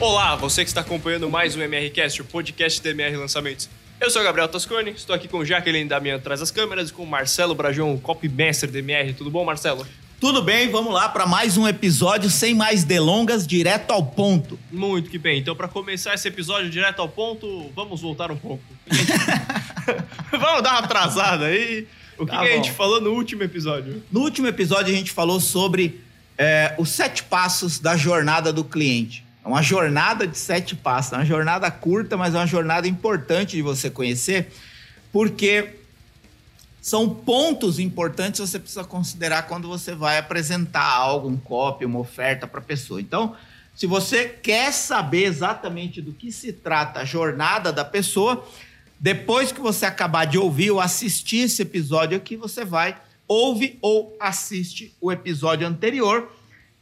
Olá, você que está acompanhando mais um MRCast, o podcast do MR Lançamentos. Eu sou o Gabriel Toscone, estou aqui com Jaqueline Damian atrás das câmeras e com o Marcelo Brajon, copymaster do MR. Tudo bom, Marcelo? Tudo bem, vamos lá para mais um episódio sem mais delongas, direto ao ponto. Muito que bem. Então, para começar esse episódio direto ao ponto, vamos voltar um pouco. vamos dar uma atrasada aí. O que, Tá que a gente falou no último episódio? No último episódio a gente falou sobre é, os sete passos da jornada do cliente. É uma jornada de sete passos, é uma jornada curta, mas é uma jornada importante de você conhecer, porque são pontos importantes que você precisa considerar quando você vai apresentar algo, um copy, uma oferta para a pessoa. Então, se você quer saber exatamente do que se trata a jornada da pessoa, depois que você acabar de ouvir ou assistir esse episódio aqui, você vai, ouve ou assiste o episódio anterior,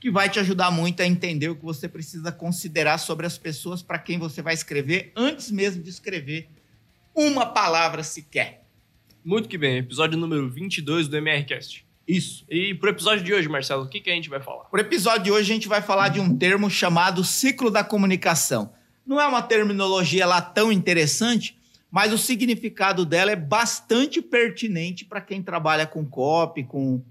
que vai te ajudar muito a entender o que você precisa considerar sobre as pessoas para quem você vai escrever, antes mesmo de escrever uma palavra sequer. Muito que bem, episódio número 22 do MRCast. Isso. E pro episódio de hoje, Marcelo, o que, que a gente vai falar? Para o episódio de hoje, a gente vai falar de um termo chamado ciclo da comunicação. Não é uma terminologia lá tão interessante, mas o significado dela é bastante pertinente para quem trabalha com copy, com,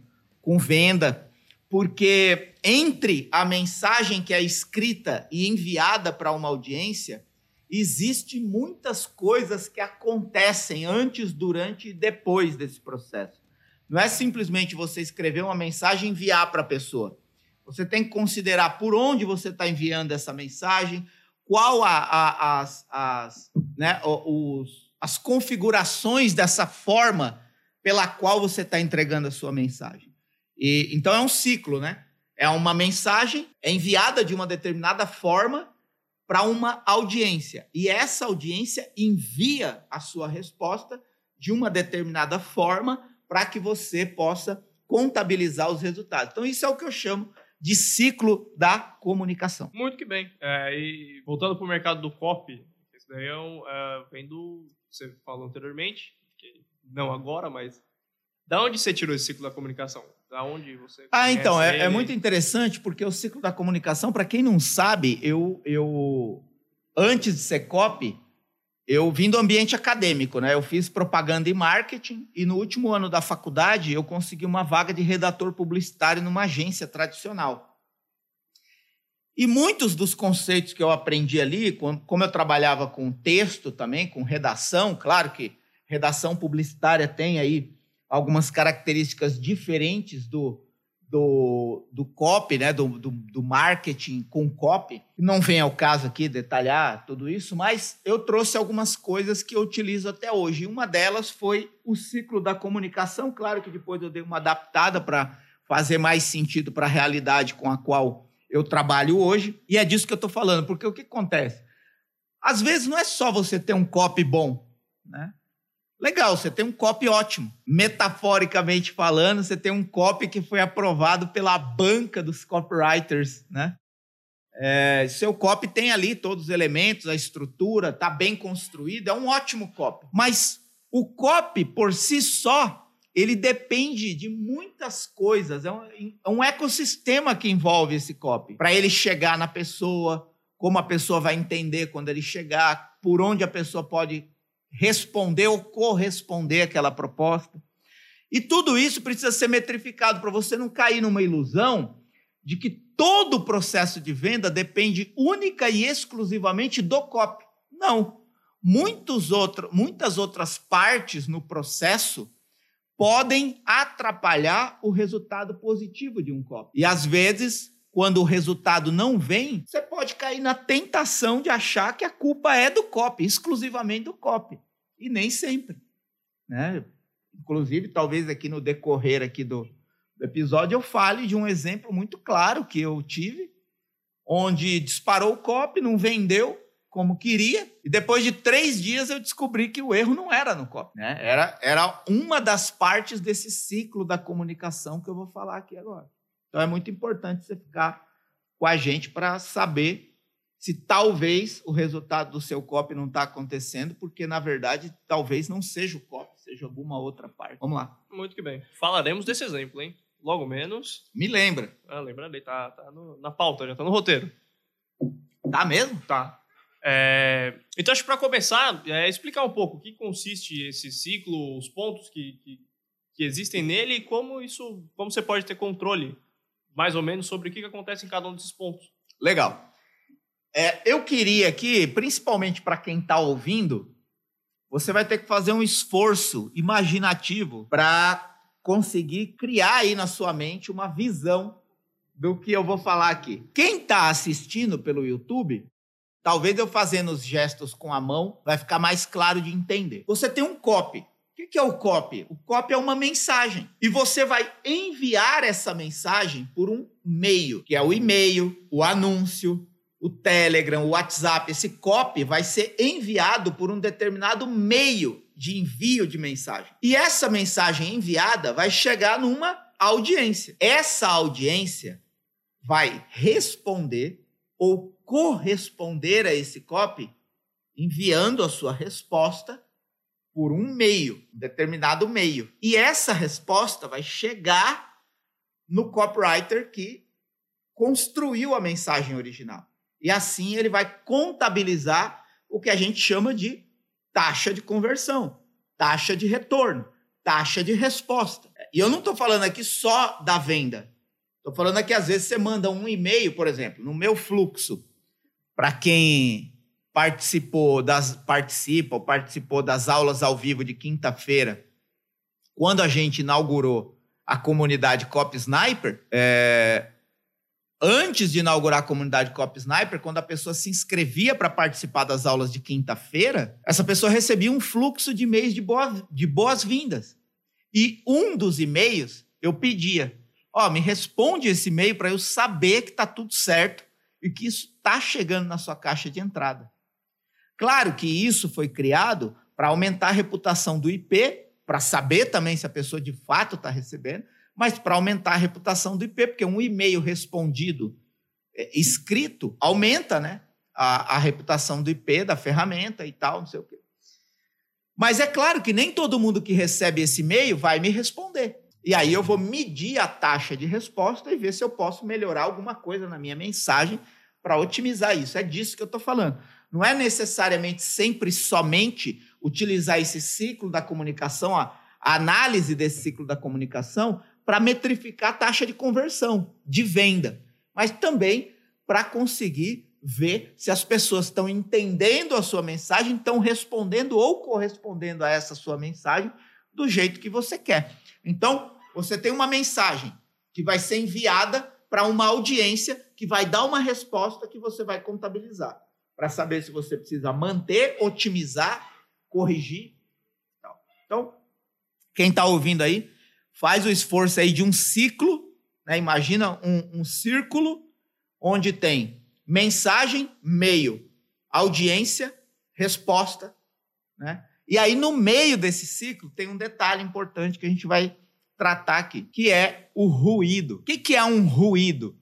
com venda, porque entre a mensagem que é escrita e enviada para uma audiência, existe muitas coisas que acontecem antes, durante e depois desse processo. Não é simplesmente você escrever uma mensagem e enviar para a pessoa. Você tem que considerar por onde você está enviando essa mensagem, qual a, a- as, as, né, os- as configurações dessa forma pela qual você está entregando a sua mensagem. E, então é um ciclo, né? É uma mensagem, é enviada de uma determinada forma para uma audiência. E essa audiência envia a sua resposta de uma determinada forma para que você possa contabilizar os resultados. Então, isso é o que eu chamo de ciclo da comunicação. Muito que bem. É, e voltando pro mercado do copy, isso daí é, um, é vem do. Você falou anteriormente, não agora, mas. Da onde você tirou esse ciclo da comunicação? Da onde você. Ah, então, é, é muito interessante porque o ciclo da comunicação, para quem não sabe, eu, eu antes de ser copy, eu vim do ambiente acadêmico, né? Eu fiz propaganda e marketing e no último ano da faculdade eu consegui uma vaga de redator publicitário numa agência tradicional. E muitos dos conceitos que eu aprendi ali, com- como eu trabalhava com texto também, com redação, claro que redação publicitária tem aí algumas características diferentes do, do, do copy, né? do, do, do marketing com copy. Não vem ao caso aqui detalhar tudo isso, mas eu trouxe algumas coisas que eu utilizo até hoje. Uma delas foi o ciclo da comunicação. Claro que depois eu dei uma adaptada para fazer mais sentido para a realidade com a qual eu trabalho hoje. E é disso que eu estou falando, porque o que acontece? Às vezes não é só você ter um copy bom, né? Legal, você tem um copy ótimo. Metaforicamente falando, você tem um copy que foi aprovado pela banca dos copywriters, né? É, seu copy tem ali todos os elementos, a estrutura, tá bem construído, é um ótimo copy. Mas o copy por si só, ele depende de muitas coisas, é um, é um ecossistema que envolve esse copy. Para ele chegar na pessoa, como a pessoa vai entender quando ele chegar, por onde a pessoa pode responder ou corresponder àquela proposta. E tudo isso precisa ser metrificado para você não cair numa ilusão de que todo o processo de venda depende única e exclusivamente do copy. Não. Muitos outro, muitas outras partes no processo podem atrapalhar o resultado positivo de um copy. E às vezes, quando o resultado não vem, você pode cair na tentação de achar que a culpa é do copy, exclusivamente do copy. E nem sempre. Né? Inclusive, talvez aqui no decorrer aqui do, do episódio eu fale de um exemplo muito claro que eu tive, onde disparou o copy, não vendeu como queria, e depois de três dias eu descobri que o erro não era no copy, né? Era, era uma das partes desse ciclo da comunicação que eu vou falar aqui agora. Então é muito importante você ficar com a gente para saber se talvez o resultado do seu copy não está acontecendo, porque na verdade talvez não seja o copy, seja alguma outra parte. Vamos lá. Muito que bem. Falaremos desse exemplo, hein? Logo menos. Me lembra. Ah, aí, tá, tá no- na pauta, já tá no roteiro. Tá mesmo? Tá. É, então, acho que para começar, é, explicar um pouco o que consiste esse ciclo, os pontos que, que, que, existem nele e como isso, como você pode ter controle, mais ou menos, sobre o que, que acontece em cada um desses pontos. Legal. É, eu queria aqui, principalmente para quem está ouvindo, você vai ter que fazer um esforço imaginativo para conseguir criar aí na sua mente uma visão do que eu vou falar aqui. Quem está assistindo pelo YouTube, talvez eu fazendo os gestos com a mão vai ficar mais claro de entender. Você tem um copy. O que é o copy? O copy é uma mensagem. E você vai enviar essa mensagem por um meio, que é o e-mail, o anúncio, o Telegram, o WhatsApp. Esse copy vai ser enviado por um determinado meio de envio de mensagem. E essa mensagem enviada vai chegar numa audiência. Essa audiência vai responder ou corresponder a esse copy enviando a sua resposta por um meio, um determinado meio. E essa resposta vai chegar no copywriter que construiu a mensagem original. E assim ele vai contabilizar o que a gente chama de taxa de conversão, taxa de retorno, taxa de resposta. E eu não estou falando aqui só da venda. Estou falando aqui, às vezes, você manda um e-mail, por exemplo, no meu fluxo, para quem participou das participa ou participou das aulas ao vivo de quinta-feira, quando a gente inaugurou a comunidade Cop Sniper, é, antes de inaugurar a comunidade Cop Sniper, quando a pessoa se inscrevia para participar das aulas de quinta-feira, essa pessoa recebia um fluxo de e-mails de, boa, de boas-vindas. E um dos e-mails eu pedia: Ó, oh, me responde esse e-mail para eu saber que está tudo certo e que isso está chegando na sua caixa de entrada. Claro que isso foi criado para aumentar a reputação do IP, para saber também se a pessoa de fato está recebendo, mas para aumentar a reputação do IP, porque um e-mail respondido é, escrito aumenta né, a, a reputação do IP, da ferramenta e tal, não sei o quê. Mas é claro que nem todo mundo que recebe esse e-mail vai me responder. E aí eu vou medir a taxa de resposta e ver se eu posso melhorar alguma coisa na minha mensagem para otimizar isso. É disso que eu estou falando. Não é necessariamente sempre somente utilizar esse ciclo da comunicação, a, a análise desse ciclo da comunicação, para metrificar a taxa de conversão, de venda, mas também para conseguir ver se as pessoas estão entendendo a sua mensagem, estão respondendo ou correspondendo a essa sua mensagem do jeito que você quer. Então, você tem uma mensagem que vai ser enviada para uma audiência que vai dar uma resposta que você vai contabilizar para saber se você precisa manter, otimizar, corrigir. Então, quem está ouvindo aí, faz o esforço aí de um ciclo, né? imagina um, um círculo onde tem mensagem, meio, audiência, resposta, né? E aí, no meio desse ciclo, tem um detalhe importante que a gente vai tratar aqui, que é o ruído. O que é um ruído?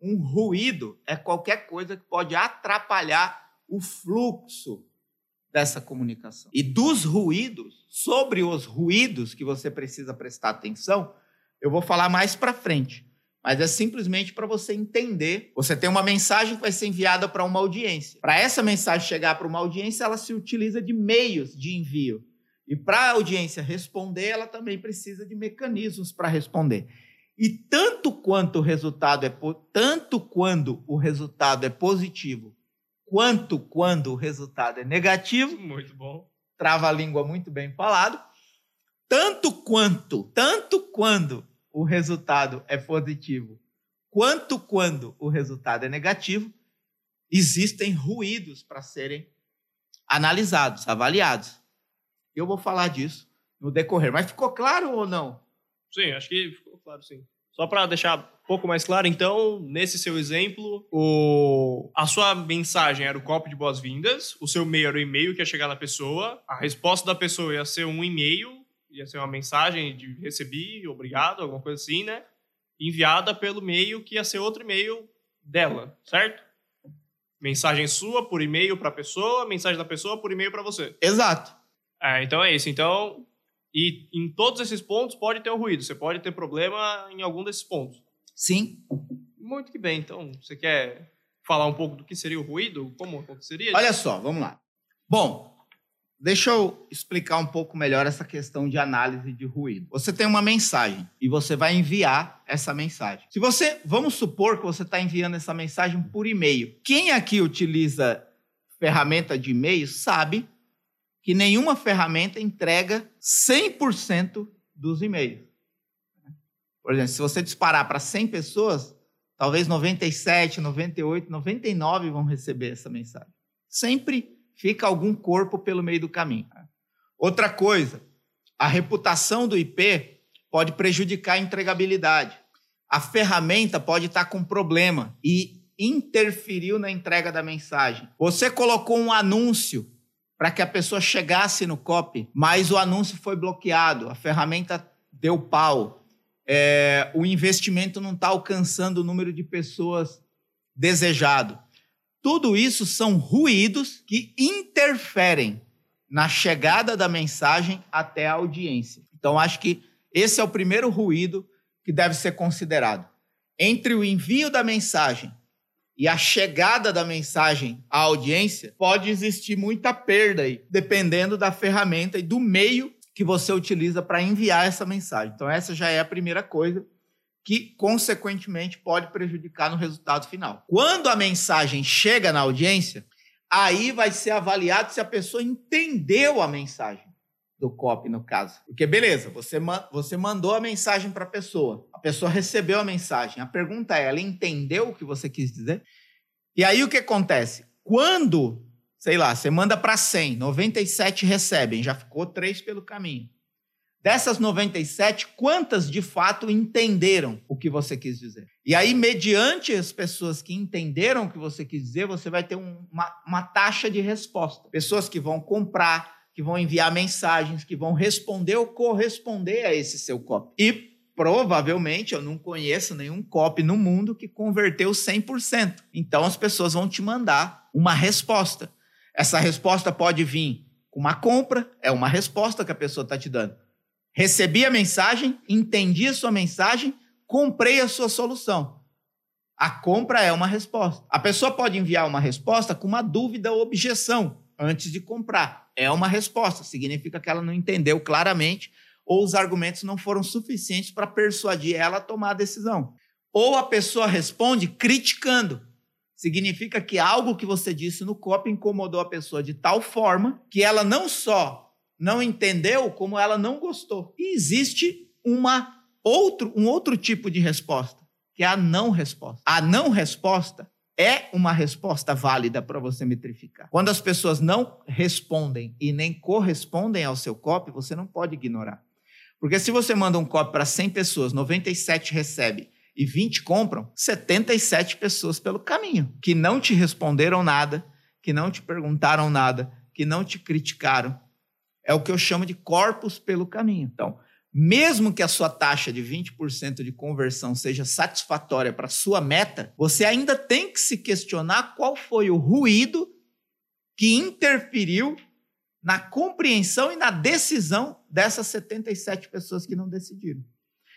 Um ruído é qualquer coisa que pode atrapalhar o fluxo dessa comunicação. E dos ruídos, sobre os ruídos que você precisa prestar atenção, eu vou falar mais para frente. Mas é simplesmente para você entender. Você tem uma mensagem que vai ser enviada para uma audiência. Para essa mensagem chegar para uma audiência, ela se utiliza de meios de envio. E para a audiência responder, ela também precisa de mecanismos para responder. E tanto quanto o resultado é tanto quando o resultado é positivo, quanto quando o resultado é negativo, muito bom. Trava a língua muito bem falado. Tanto quanto, tanto quando o resultado é positivo, quanto quando o resultado é negativo, existem ruídos para serem analisados, avaliados. Eu vou falar disso no decorrer. Mas ficou claro ou não? Sim, acho que ficou claro, sim. Só para deixar um pouco mais claro, então, nesse seu exemplo, o... a sua mensagem era o copo de boas-vindas, o seu e-mail era o e-mail que ia chegar na pessoa, a resposta da pessoa ia ser um e-mail, ia ser uma mensagem de recebi, obrigado, alguma coisa assim, né? Enviada pelo e-mail que ia ser outro e-mail dela, certo? Mensagem sua por e-mail para a pessoa, mensagem da pessoa por e-mail para você. Exato. É, então é isso. Então, e em todos esses pontos pode ter um ruído. Você pode ter problema em algum desses pontos. Sim. Muito que bem. Então, você quer falar um pouco do que seria o ruído? Como aconteceria? Olha só, vamos lá. Bom, deixa eu explicar um pouco melhor essa questão de análise de ruído. Você tem uma mensagem e você vai enviar essa mensagem. Se você, vamos supor que você está enviando essa mensagem por e-mail. Quem aqui utiliza ferramenta de e-mail sabe que nenhuma ferramenta entrega 100% dos e-mails. Por exemplo, se você disparar para 100 pessoas, talvez 97, 98, 99 vão receber essa mensagem. Sempre fica algum corpo pelo meio do caminho. Outra coisa, a reputação do IP pode prejudicar a entregabilidade. A ferramenta pode estar com problema e interferiu na entrega da mensagem. Você colocou um anúncio para que a pessoa chegasse no copy, mas o anúncio foi bloqueado, a ferramenta deu pau, é, o investimento não está alcançando o número de pessoas desejado. Tudo isso são ruídos que interferem na chegada da mensagem até a audiência. Então, acho que esse é o primeiro ruído que deve ser considerado. Entre o envio da mensagem e a chegada da mensagem à audiência, pode existir muita perda aí, dependendo da ferramenta e do meio que você utiliza para enviar essa mensagem. Então, essa já é a primeira coisa que, consequentemente, pode prejudicar no resultado final. Quando a mensagem chega na audiência, aí vai ser avaliado se a pessoa entendeu a mensagem do copy, no caso. Porque, beleza, você, você mandou a mensagem para a pessoa, pessoa recebeu a mensagem. A pergunta é: ela entendeu o que você quis dizer? E aí o que acontece? Quando, sei lá, você manda para 100, 97 recebem, já ficou três pelo caminho. Dessas 97, quantas de fato entenderam o que você quis dizer? E aí, mediante as pessoas que entenderam o que você quis dizer, você vai ter um, uma, uma taxa de resposta. Pessoas que vão comprar, que vão enviar mensagens, que vão responder ou corresponder a esse seu copy. E provavelmente eu não conheço nenhum copy no mundo que converteu 100%. Então as pessoas vão te mandar uma resposta. Essa resposta pode vir com uma compra, é uma resposta que a pessoa está te dando. Recebi a mensagem, entendi a sua mensagem, comprei a sua solução. A compra é uma resposta. A pessoa pode enviar uma resposta com uma dúvida ou objeção antes de comprar. É uma resposta, significa que ela não entendeu claramente ou os argumentos não foram suficientes para persuadir ela a tomar a decisão. Ou a pessoa responde criticando. Significa que algo que você disse no copy incomodou a pessoa de tal forma que ela não só não entendeu, como ela não gostou. E existe uma outro, um outro tipo de resposta, que é a não resposta. A não resposta é uma resposta válida para você metrificar. Quando as pessoas não respondem e nem correspondem ao seu copy, você não pode ignorar. Porque se você manda um copy para 100 pessoas, 97 recebe e 20 compram, 77 pessoas pelo caminho, que não te responderam nada, que não te perguntaram nada, que não te criticaram. É o que eu chamo de corpos pelo caminho. Então, mesmo que a sua taxa de 20% de conversão seja satisfatória para a sua meta, você ainda tem que se questionar qual foi o ruído que interferiu na compreensão e na decisão dessas 77 pessoas que não decidiram.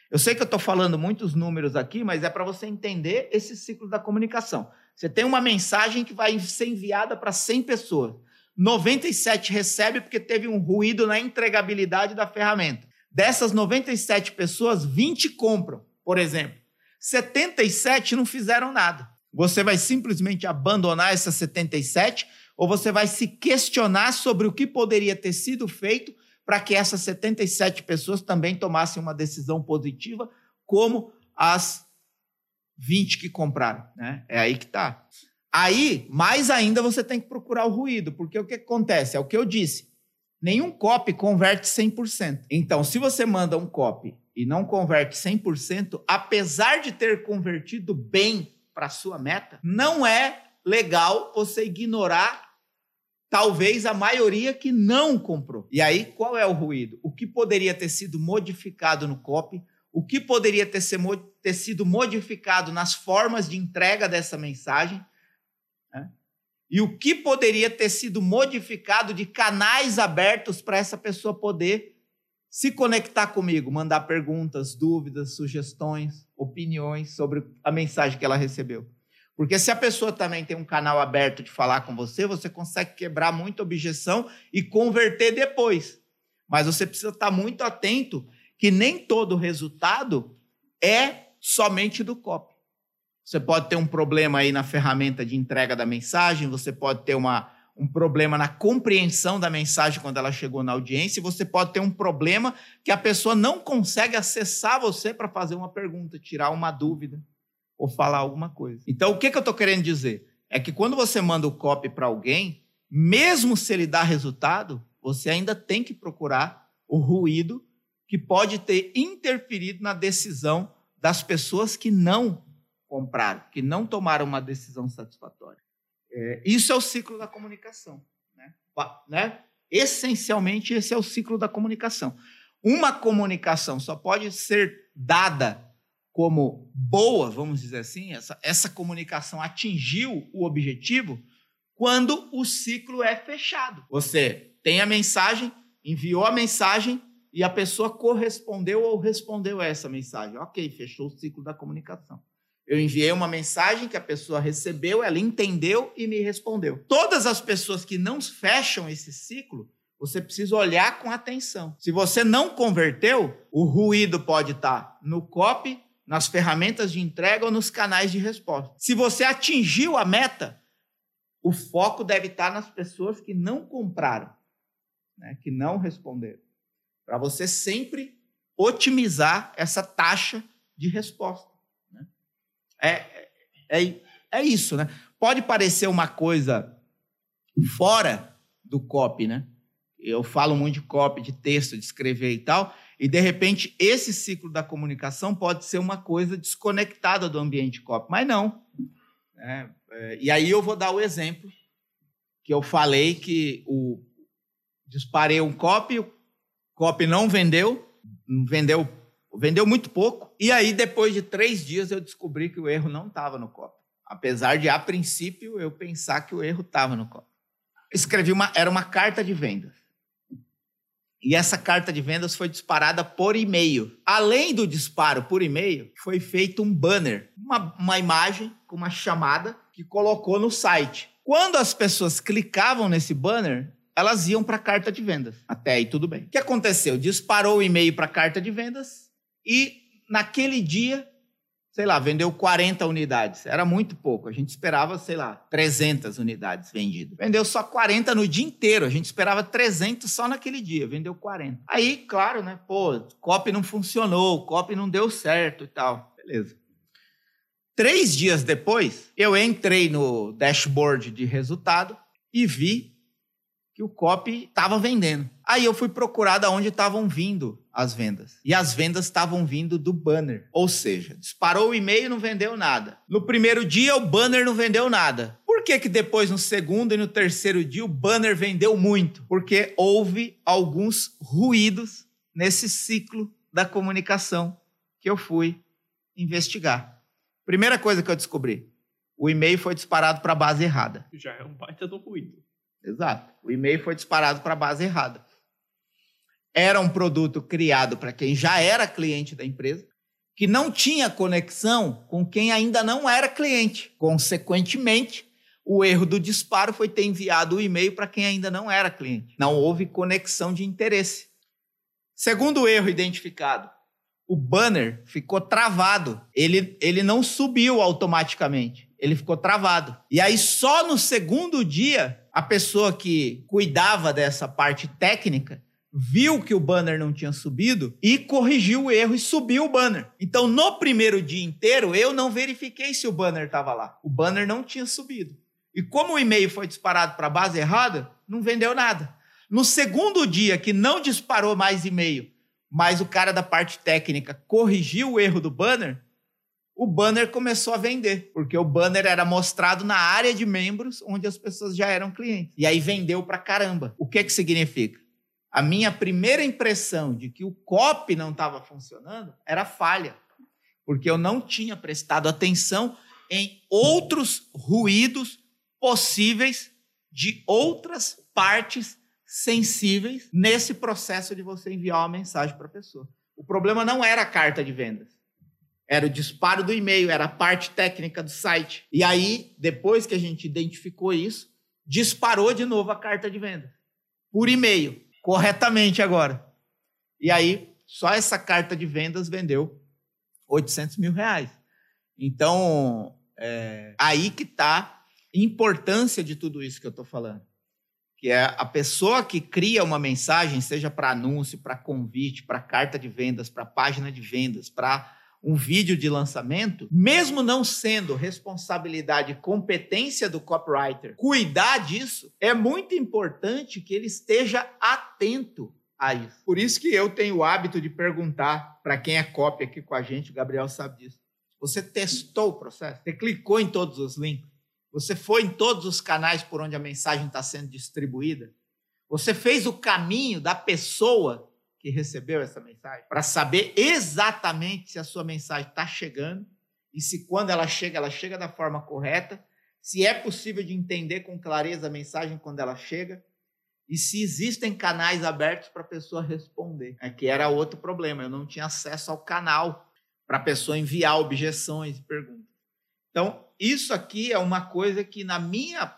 Eu sei que eu estou falando muitos números aqui, mas é para você entender esse ciclo da comunicação. Você tem uma mensagem que vai ser enviada para 100 pessoas. 97 recebe porque teve um ruído na entregabilidade da ferramenta. Dessas 97 pessoas, 20 compram, por exemplo. 77 não fizeram nada. Você vai simplesmente abandonar essas 77 ou você vai se questionar sobre o que poderia ter sido feito para que essas 77 pessoas também tomassem uma decisão positiva, como as 20 que compraram. Né? É aí que está. Aí, mais ainda, você tem que procurar o ruído, porque o que acontece? É o que eu disse. Nenhum copy converte 100%. Então, se você manda um copy e não converte 100%, apesar de ter convertido bem para sua meta, não é legal você ignorar talvez a maioria que não comprou. E aí, qual é o ruído? O que poderia ter sido modificado no copy? O que poderia ter, ser, ter sido modificado nas formas de entrega dessa mensagem? e o que poderia ter sido modificado de canais abertos para essa pessoa poder se conectar comigo, mandar perguntas, dúvidas, sugestões, opiniões sobre a mensagem que ela recebeu. Porque se a pessoa também tem um canal aberto de falar com você, você consegue quebrar muita objeção e converter depois. Mas você precisa estar muito atento que nem todo resultado é somente do copy. Você pode ter um problema aí na ferramenta de entrega da mensagem, você pode ter uma, um problema na compreensão da mensagem quando ela chegou na audiência, você pode ter um problema que a pessoa não consegue acessar você para fazer uma pergunta, tirar uma dúvida ou falar alguma coisa. Então, o que, que eu estou querendo dizer? É que quando você manda o copy para alguém, mesmo se ele dá resultado, você ainda tem que procurar o ruído que pode ter interferido na decisão das pessoas que não compraram, que não tomaram uma decisão satisfatória. É, isso é o ciclo da comunicação. Né? né? Essencialmente, esse é o ciclo da comunicação. Uma comunicação só pode ser dada como boa, vamos dizer assim, essa, essa comunicação atingiu o objetivo quando o ciclo é fechado. Você tem a mensagem, enviou a mensagem e a pessoa correspondeu ou respondeu a essa mensagem. Ok, fechou o ciclo da comunicação. Eu enviei uma mensagem que a pessoa recebeu, ela entendeu e me respondeu. Todas as pessoas que não fecham esse ciclo, você precisa olhar com atenção. Se você não converteu, o ruído pode estar no copy, nas ferramentas de entrega ou nos canais de resposta. Se você atingiu a meta, o foco deve estar nas pessoas que não compraram, né, que não responderam. Para você sempre otimizar essa taxa de resposta. Né? É, é, é isso, né? Pode parecer uma coisa fora do copy, né? Eu falo muito de copy, de texto, de escrever e tal, e, de repente, esse ciclo da comunicação pode ser uma coisa desconectada do ambiente copy, mas não. É, é, e aí eu vou dar o exemplo que eu falei que o disparei um copy, o copy não vendeu, vendeu, vendeu muito pouco. E aí, depois de três dias, eu descobri que o erro não estava no copy. Apesar de, a princípio, eu pensar que o erro estava no copy. Escrevi uma, era uma carta de vendas. E essa carta de vendas foi disparada por e-mail. Além do disparo por e-mail, foi feito um banner, uma, uma imagem com uma chamada que colocou no site. Quando as pessoas clicavam nesse banner, elas iam para a carta de vendas. Até aí tudo bem. O que aconteceu? Disparou o e-mail para a carta de vendas e naquele dia sei lá, vendeu 40 unidades. Era muito pouco. A gente esperava, sei lá, 300 unidades vendidas. Vendeu só 40 no dia inteiro. A gente esperava 300 só naquele dia. Vendeu 40. Aí, claro, né? Pô, copy não funcionou, copy não deu certo e tal. Beleza. Três dias depois, eu entrei no dashboard de resultado e vi que o copy estava vendendo. Aí eu fui procurar de onde estavam vindo as vendas. E as vendas estavam vindo do banner. Ou seja, disparou o e-mail e não vendeu nada. No primeiro dia, o banner não vendeu nada. Por que, que depois, no segundo e no terceiro dia, o banner vendeu muito? Porque houve alguns ruídos nesse ciclo da comunicação que eu fui investigar. Primeira coisa que eu descobri: o e-mail foi disparado para a base errada. Já é um baita do ruído. Exato. O e-mail foi disparado para a base errada. Era um produto criado para quem já era cliente da empresa, que não tinha conexão com quem ainda não era cliente. Consequentemente, o erro do disparo foi ter enviado o e-mail para quem ainda não era cliente. Não houve conexão de interesse. Segundo erro identificado, o banner ficou travado. Ele, ele não subiu automaticamente. Ele ficou travado. E aí, só no segundo dia, a pessoa que cuidava dessa parte técnica viu que o banner não tinha subido e corrigiu o erro e subiu o banner. Então, no primeiro dia inteiro, eu não verifiquei se o banner estava lá. O banner não tinha subido. E como o e-mail foi disparado para a base errada, não vendeu nada. No segundo dia, que não disparou mais e-mail, mas o cara da parte técnica corrigiu o erro do banner, o banner começou a vender, porque o banner era mostrado na área de membros onde as pessoas já eram clientes. E aí vendeu pra caramba. O que que significa? A minha primeira impressão de que o copy não estava funcionando era falha, porque eu não tinha prestado atenção em outros ruídos possíveis de outras partes sensíveis nesse processo de você enviar uma mensagem para a pessoa. O problema não era a carta de vendas. Era o disparo do e-mail, era a parte técnica do site. E aí, depois que a gente identificou isso, disparou de novo a carta de venda. Por e-mail, corretamente agora. E aí, só essa carta de vendas vendeu 800 mil reais. Então, é, aí que está a importância de tudo isso que eu estou falando. Que é a pessoa que cria uma mensagem, seja para anúncio, para convite, para carta de vendas, para página de vendas, para um vídeo de lançamento, mesmo não sendo responsabilidade e competência do copywriter cuidar disso, é muito importante que ele esteja atento a isso. Por isso que eu tenho o hábito de perguntar para quem é copy aqui com a gente, o Gabriel sabe disso. Você testou o processo? Você clicou em todos os links? Você foi em todos os canais por onde a mensagem está sendo distribuída? Você fez o caminho da pessoa que recebeu essa mensagem para saber exatamente se a sua mensagem está chegando e se quando ela chega, ela chega da forma correta, se é possível de entender com clareza a mensagem quando ela chega e se existem canais abertos para a pessoa responder. É que era outro problema, eu não tinha acesso ao canal para a pessoa enviar objeções e perguntas. Então, isso aqui é uma coisa que, na minha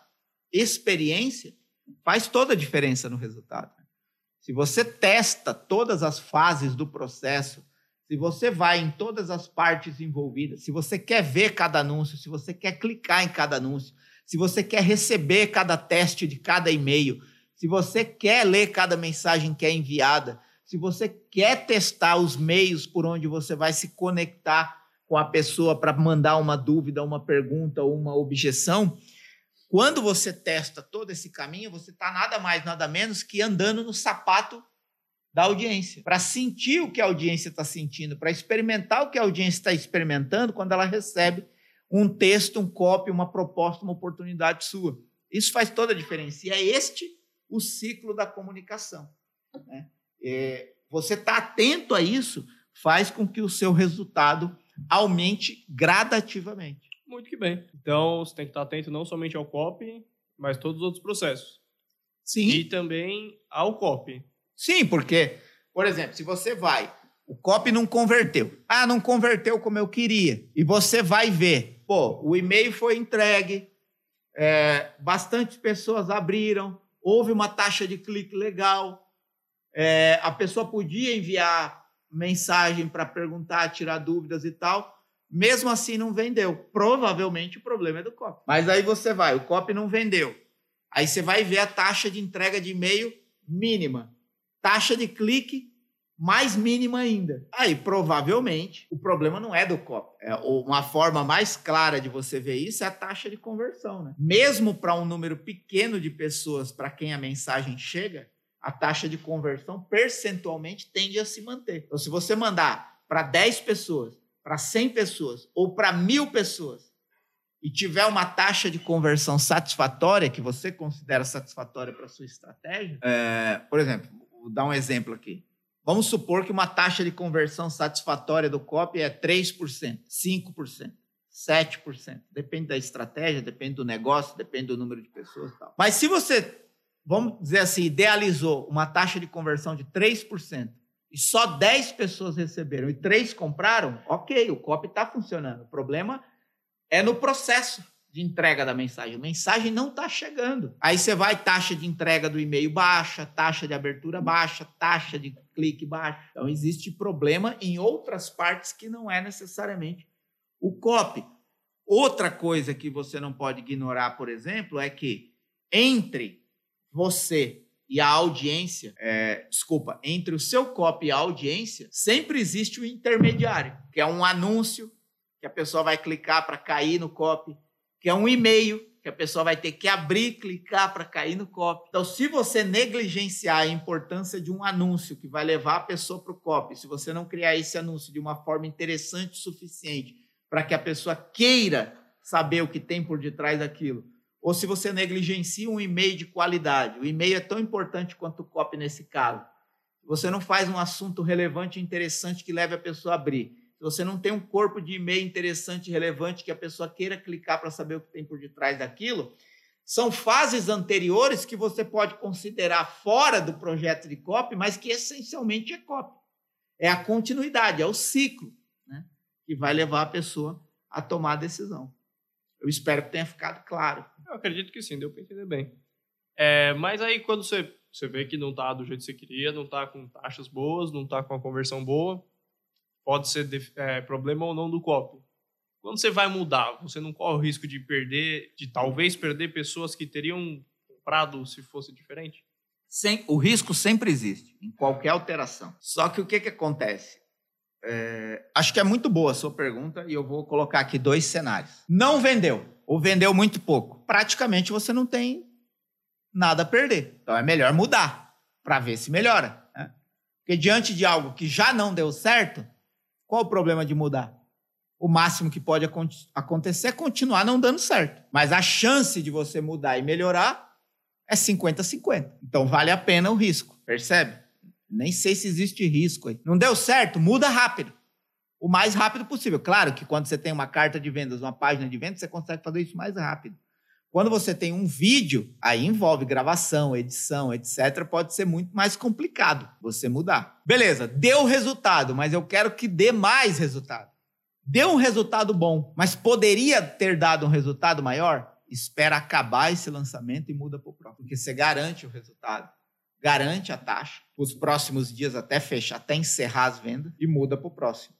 experiência, faz toda a diferença no resultado. Se você testa todas as fases do processo, se você vai em todas as partes envolvidas, se você quer ver cada anúncio, se você quer clicar em cada anúncio, se você quer receber cada teste de cada e-mail, se você quer ler cada mensagem que é enviada, se você quer testar os meios por onde você vai se conectar com a pessoa para mandar uma dúvida, uma pergunta ou uma objeção, quando você testa todo esse caminho, você está nada mais, nada menos que andando no sapato da audiência, para sentir o que a audiência está sentindo, para experimentar o que a audiência está experimentando quando ela recebe um texto, um copy, uma proposta, uma oportunidade sua. Isso faz toda a diferença. E é este o ciclo da comunicação. Né? É, você estar tá atento a isso faz com que o seu resultado aumente gradativamente. Muito que bem. Então, você tem que estar atento não somente ao copy, mas todos os outros processos. Sim. E também ao copy. Sim, porque, por exemplo, se você vai, o copy não converteu. Ah, não converteu como eu queria. E você vai ver, pô, o e-mail foi entregue, é, bastante pessoas abriram, houve uma taxa de clique legal, é, a pessoa podia enviar mensagem para perguntar, tirar dúvidas e tal. Mesmo assim, não vendeu. Provavelmente o problema é do copy. Mas aí você vai, o copy não vendeu. Aí você vai ver a taxa de entrega de e-mail mínima. Taxa de clique mais mínima ainda. Aí, provavelmente, o problema não é do copy. É uma forma mais clara de você ver isso é a taxa de conversão. Né? Mesmo para um número pequeno de pessoas para quem a mensagem chega, a taxa de conversão percentualmente tende a se manter. Então, se você mandar para 10 pessoas, para 100 pessoas ou para mil pessoas e tiver uma taxa de conversão satisfatória, que você considera satisfatória para sua estratégia, é, por exemplo, vou dar um exemplo aqui. Vamos supor que uma taxa de conversão satisfatória do copy é 3%, 5%. 7%. Depende da estratégia, depende do negócio, depende do número de pessoas tal. Mas se você vamos dizer assim, idealizou uma taxa de conversão de 3% e só 10 pessoas receberam e 3 compraram, ok, o copy está funcionando. O problema é no processo de entrega da mensagem. A mensagem não está chegando. Aí você vai, taxa de entrega do e-mail baixa, taxa de abertura baixa, taxa de clique baixa. Então, existe problema em outras partes que não é necessariamente o copy. Outra coisa que você não pode ignorar, por exemplo, é que entre você e a audiência, é, desculpa, entre o seu copy e a audiência, sempre existe o intermediário, que é um anúncio que a pessoa vai clicar para cair no copy, que é um e-mail que a pessoa vai ter que abrir, clicar para cair no copy. Então, se você negligenciar a importância de um anúncio que vai levar a pessoa para o copy, se você não criar esse anúncio de uma forma interessante o suficiente para que a pessoa queira saber o que tem por detrás daquilo, ou se você negligencia um e-mail de qualidade. O e-mail é tão importante quanto o copy nesse caso. Você não faz um assunto relevante e interessante que leve a pessoa a abrir. Se você não tem um corpo de e-mail interessante e relevante que a pessoa queira clicar para saber o que tem por detrás daquilo, são fases anteriores que você pode considerar fora do projeto de copy, mas que essencialmente é copy. É a continuidade, é o ciclo que vai levar a pessoa a tomar a decisão. Eu espero que tenha ficado claro. Eu acredito que sim, deu para entender bem. É, mas aí quando você, você vê que não está do jeito que você queria, não está com taxas boas, não está com a conversão boa, pode ser é, problema ou não do copo. Quando você vai mudar, você não corre o risco de perder, de talvez perder pessoas que teriam comprado se fosse diferente? Sem, o risco sempre existe, em qualquer alteração. Só que o que, que acontece? É, acho que é muito boa a sua pergunta e eu vou colocar aqui dois cenários. Não vendeu, ou vendeu muito pouco. Praticamente você não tem nada a perder. Então é melhor mudar para ver se melhora. Né? Porque diante de algo que já não deu certo, qual o problema de mudar? O máximo que pode acontecer é continuar não dando certo. Mas a chance de você mudar e melhorar é 50-50. Então vale a pena o risco, percebe? Nem sei se existe risco aí. Não deu certo? Muda rápido. O mais rápido possível. Claro que quando você tem uma carta de vendas, uma página de vendas, você consegue fazer isso mais rápido. Quando você tem um vídeo, aí envolve gravação, edição, etc. Pode ser muito mais complicado você mudar. Beleza, deu resultado, mas eu quero que dê mais resultado. Deu um resultado bom, mas poderia ter dado um resultado maior? Espera acabar esse lançamento e muda para o próximo, porque você garante o resultado garante a taxa, os próximos dias até fechar, até encerrar as vendas e muda para o próximo.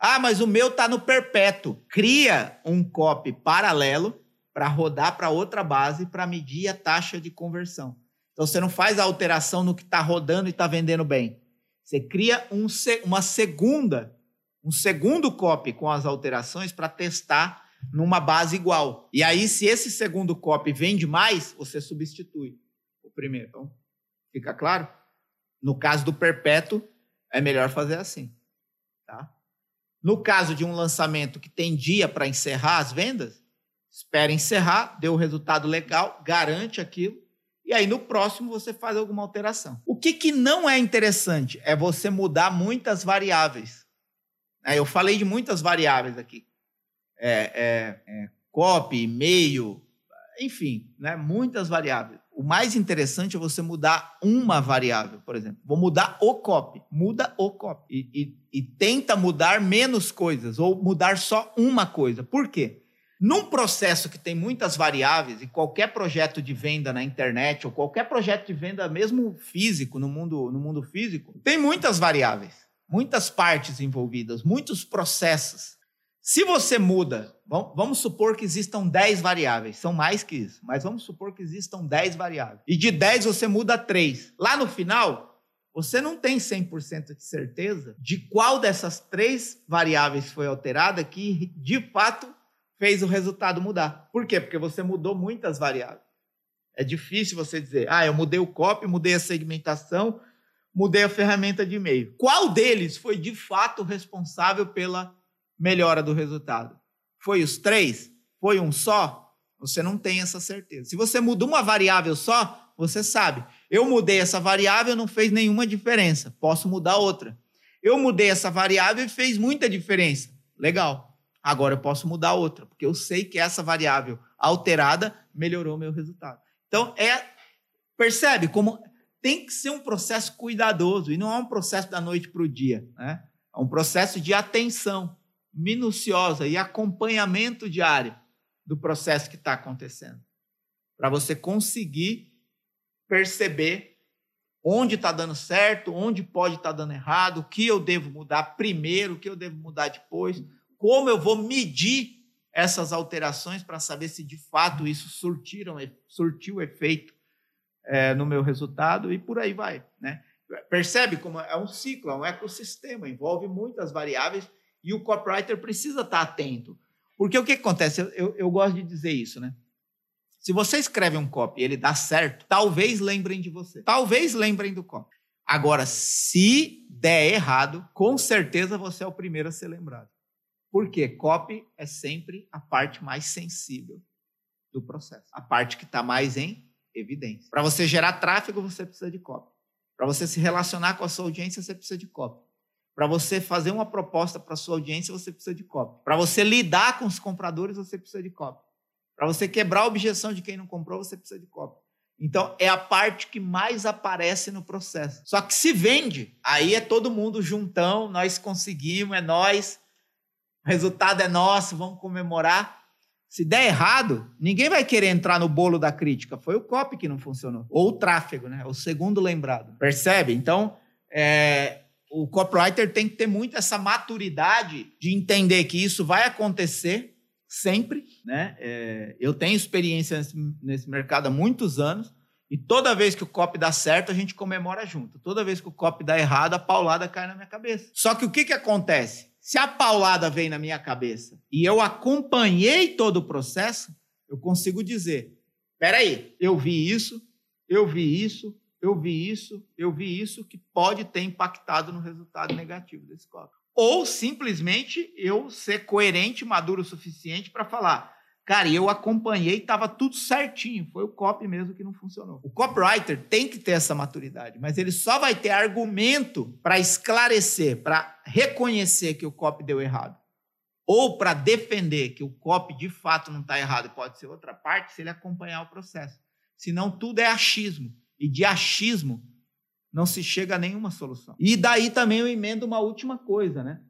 Ah, mas o meu está no perpétuo. Cria um copy paralelo para rodar para outra base para medir a taxa de conversão. Então você não faz a alteração no que está rodando e está vendendo bem. Você cria um, uma segunda, um segundo copy com as alterações para testar numa base igual. E aí, se esse segundo copy vende mais, você substitui o primeiro. Então, Fica claro? No caso do perpétuo, é melhor fazer assim. Tá? No caso de um lançamento que tem dia para encerrar as vendas, espera encerrar, deu o resultado legal, garante aquilo, e aí no próximo você faz alguma alteração. O que, que não é interessante é você mudar muitas variáveis. É, eu falei de muitas variáveis aqui. É, é, é copy, e-mail, enfim, né, muitas variáveis. O mais interessante é você mudar uma variável, por exemplo. Vou mudar o copy. Muda o copy. E, e, e, tenta mudar menos coisas, ou mudar só uma coisa. Por quê? Num processo que tem muitas variáveis, e qualquer projeto de venda na internet, ou qualquer projeto de venda mesmo físico, no mundo, no mundo físico, tem muitas variáveis, muitas partes envolvidas, muitos processos. Se você muda, vamos supor que existam 10 variáveis, são mais que isso, mas vamos supor que existam 10 variáveis. E de 10 você muda 3. Lá no final, você não tem 100% de certeza de qual dessas três variáveis foi alterada que de fato fez o resultado mudar. Por quê? Porque você mudou muitas variáveis. É difícil você dizer, ah, eu mudei o copy, mudei a segmentação, mudei a ferramenta de e-mail. Qual deles foi de fato responsável pela melhora do resultado? Foi os três? Foi um só? Você não tem essa certeza. Se você muda uma variável só, você sabe. Eu mudei essa variável, não fez nenhuma diferença. Posso mudar outra. Eu mudei essa variável e fez muita diferença. Legal. Agora eu posso mudar outra, porque eu sei que essa variável alterada melhorou meu resultado. Então, é percebe como tem que ser um processo cuidadoso e não é um processo da noite para o dia. Né? É um processo de atenção minuciosa e acompanhamento diário do processo que está acontecendo. Para você conseguir perceber onde está dando certo, onde pode estar tá dando errado, o que eu devo mudar primeiro, o que eu devo mudar depois, como eu vou medir essas alterações para saber se de fato isso surtiram, surtiu efeito é, no meu resultado e por aí vai. Né? Percebe como é um ciclo, é um ecossistema, envolve muitas variáveis e o copywriter precisa estar atento. Porque o que, acontece? Eu, eu, gosto de dizer isso, né? Se você escreve um copy e ele dá certo, talvez lembrem de você. Talvez lembrem do copy. Agora, se der errado, com certeza você é o primeiro a ser lembrado. Por quê? Copy é sempre a parte mais sensível do processo. A parte que está mais em evidência. Para você gerar tráfego, você precisa de copy. Para você se relacionar com a sua audiência, você precisa de copy. Para você fazer uma proposta para sua audiência, você precisa de copy. Para você lidar com os compradores, você precisa de copy. Para você quebrar a objeção de quem não comprou, você precisa de copy. Então, é a parte que mais aparece no processo. Só que se vende, aí é todo mundo juntão, nós conseguimos, é nós. resultado é nosso, vamos comemorar. Se der errado, ninguém vai querer entrar no bolo da crítica. Foi o copy que não funcionou. Ou o tráfego, né? O segundo lembrado. Percebe? Então, é, o copywriter tem que ter muito essa maturidade de entender que isso vai acontecer sempre, né? É, eu tenho experiência nesse, nesse, mercado há muitos anos e toda vez que o copy dá certo, a gente comemora junto. Toda vez que o copy dá errado, a paulada cai na minha cabeça. Só que o que, que acontece? Se a paulada vem na minha cabeça e eu acompanhei todo o processo, eu consigo dizer: peraí, eu vi isso, eu vi isso, eu vi isso, eu vi isso, que pode ter impactado no resultado negativo desse copy. Ou simplesmente eu ser coerente, maduro o suficiente para falar: cara, eu acompanhei, estava tudo certinho, foi o copy mesmo que não funcionou. O copywriter tem que ter essa maturidade, mas ele só vai ter argumento para esclarecer, para reconhecer que o copy deu errado, ou para defender que o copy de fato não está errado e pode ser outra parte, se ele acompanhar o processo. Senão tudo é achismo. E de achismo não se chega a nenhuma solução. E daí também eu emendo uma última coisa, né?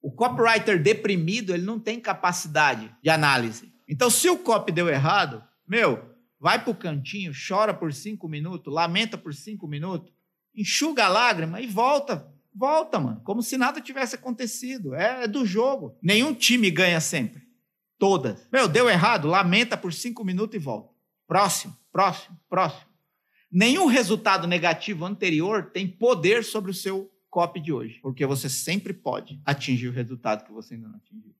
O copywriter deprimido, ele não tem capacidade de análise. Então, se o copy deu errado, meu, vai para o cantinho, chora por cinco minutos, lamenta por cinco minutos, enxuga a lágrima e volta volta, mano. Como se nada tivesse acontecido. É, é do jogo. Nenhum time ganha sempre. Todas. Meu, deu errado, lamenta por cinco minutos e volta. Próximo, próximo, próximo. Nenhum resultado negativo anterior tem poder sobre o seu copy de hoje. Porque você sempre pode atingir o resultado que você ainda não atingiu.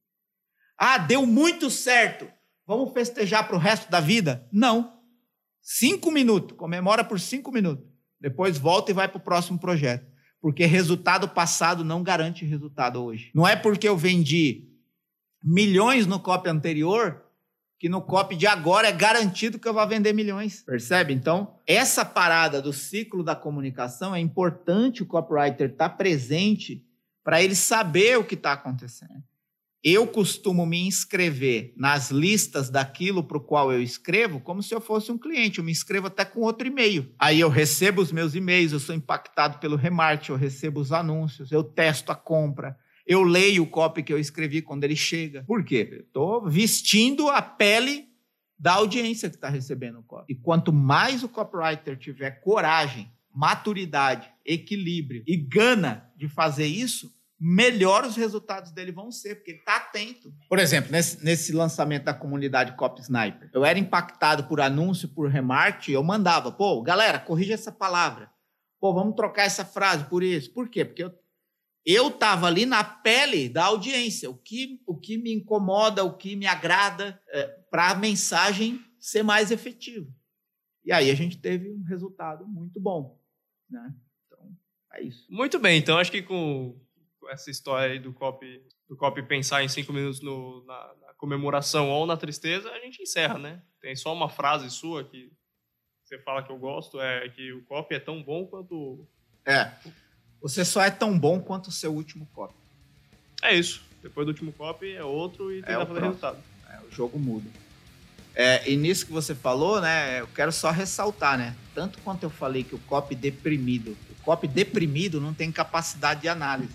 Ah, deu muito certo. Vamos festejar para o resto da vida? Não. Cinco minutos. Comemora por cinco minutos. Depois volta e vai para o próximo projeto porque resultado passado não garante resultado hoje. Não é porque eu vendi milhões no copy anterior que no copy de agora é garantido que eu vou vender milhões. Percebe? Então, essa parada do ciclo da comunicação é importante o copywriter estar tá presente para ele saber o que está acontecendo eu costumo me inscrever nas listas daquilo para o qual eu escrevo como se eu fosse um cliente. Eu me inscrevo até com outro e-mail. Aí eu recebo os meus e-mails, eu sou impactado pelo remarketing, eu recebo os anúncios, eu testo a compra, eu leio o copy que eu escrevi quando ele chega. Por quê? Estou vestindo a pele da audiência que está recebendo o copy. E quanto mais o copywriter tiver coragem, maturidade, equilíbrio e gana de fazer isso, melhor os resultados dele vão ser, porque ele está atento. Por exemplo, nesse, nesse lançamento da comunidade Cop Sniper, eu era impactado por anúncio, por remarketing, eu mandava, pô, galera, corrija essa palavra. Pô, vamos trocar essa frase por isso. Por quê? Porque eu eu estava ali na pele da audiência, o que, o que me incomoda, o que me agrada, é, para a mensagem ser mais efetiva. E aí a gente teve um resultado muito bom. Né? Então, é isso. Muito bem, então acho que com essa história aí do copy, do copy pensar em cinco minutos no, na, na, comemoração ou na tristeza, a gente encerra, né? Tem só uma frase sua que você fala que eu gosto, é que o copy é tão bom quanto... É, você só é tão bom quanto o seu último copy. É isso. Depois do último copy é outro e tentar é fazer resultado. É, o jogo muda. É, e nisso que você falou, né, eu quero só ressaltar, né? Tanto quanto eu falei que o copy deprimido, o copy deprimido não tem capacidade de análise.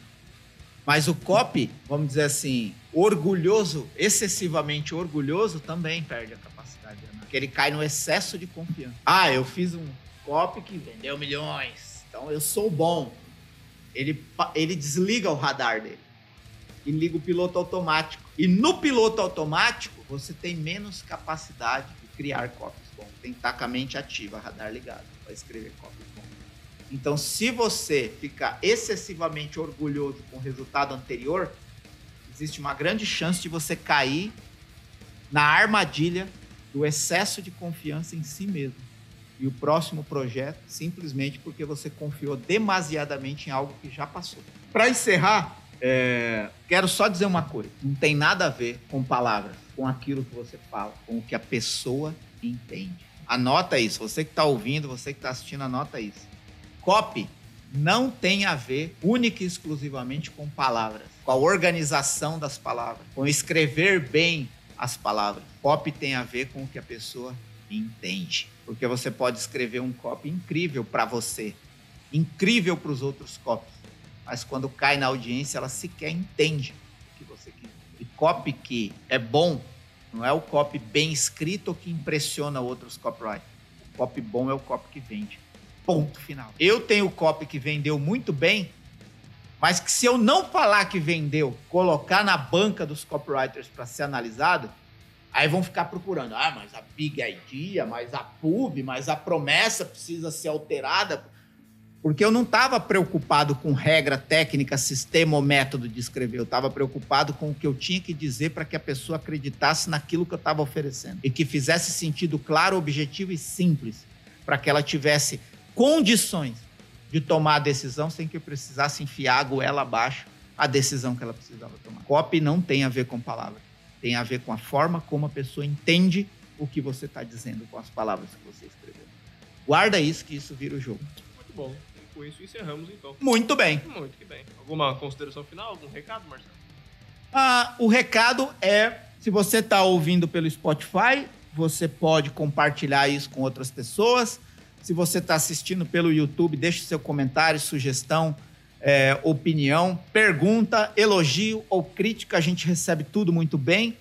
Mas o copy, vamos dizer assim, orgulhoso, excessivamente orgulhoso, também perde a capacidade de análise. Porque ele cai no excesso de confiança. Ah, eu fiz um copy que vendeu milhões, então eu sou bom. Ele, ele desliga o radar dele e liga o piloto automático. E no piloto automático, você tem menos capacidade de criar copies bons. Tem que estar com a mente ativa, radar ligado, para escrever copies então, se você ficar excessivamente orgulhoso com o resultado anterior, existe uma grande chance de você cair na armadilha do excesso de confiança em si mesmo. E o próximo projeto, simplesmente porque você confiou demasiadamente em algo que já passou. Para encerrar, é, quero só dizer uma coisa: não tem nada a ver com palavras, com aquilo que você fala, com o que a pessoa entende. Anota isso. Você que está ouvindo, você que está assistindo, anota isso. Copy não tem a ver única e exclusivamente com palavras, com a organização das palavras, com escrever bem as palavras. Copy tem a ver com o que a pessoa entende. Porque você pode escrever um copy incrível para você, incrível para os outros copies, mas quando cai na audiência, ela sequer entende o que você quer. E copy que é bom não é o copy bem escrito que impressiona outros copywriters. O copy bom é o copy que vende. Ponto final. Eu tenho copy que vendeu muito bem, mas que se eu não falar que vendeu, colocar na banca dos copywriters para ser analisado, aí vão ficar procurando. Ah, mas a big idea, mas a pub, mas a promessa precisa ser alterada. Porque eu não estava preocupado com regra técnica, sistema ou método de escrever. Eu estava preocupado com o que eu tinha que dizer para que a pessoa acreditasse naquilo que eu estava oferecendo. E que fizesse sentido claro, objetivo e simples. Para que ela tivesse condições de tomar a decisão sem que eu precisasse enfiar a goela abaixo a decisão que ela precisava tomar. Copy não tem a ver com palavras. Tem a ver com a forma como a pessoa entende o que você está dizendo com as palavras que você escreveu. Guarda isso, que isso vira o jogo. Muito bom. E com isso encerramos, então. Muito bem. Muito que bem. Alguma consideração final? Algum recado, Marcelo? Ah, o recado é: se você está ouvindo pelo Spotify, você pode compartilhar isso com outras pessoas. Se você está assistindo pelo YouTube, deixe seu comentário, sugestão, é, opinião, pergunta, elogio ou crítica. A gente recebe tudo muito bem.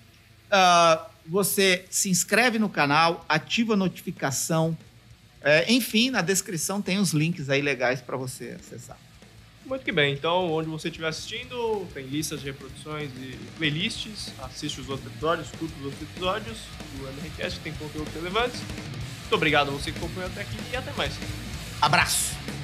Uh, você se inscreve no canal, ativa a notificação. É, enfim, na descrição tem os links aí legais para você acessar. Muito que bem. Então, onde você estiver assistindo, tem listas de reproduções e playlists. Assiste os outros episódios, escuta os outros episódios do MRCast, tem conteúdo relevante. Muito obrigado a você que acompanhou até aqui e até mais. Abraço!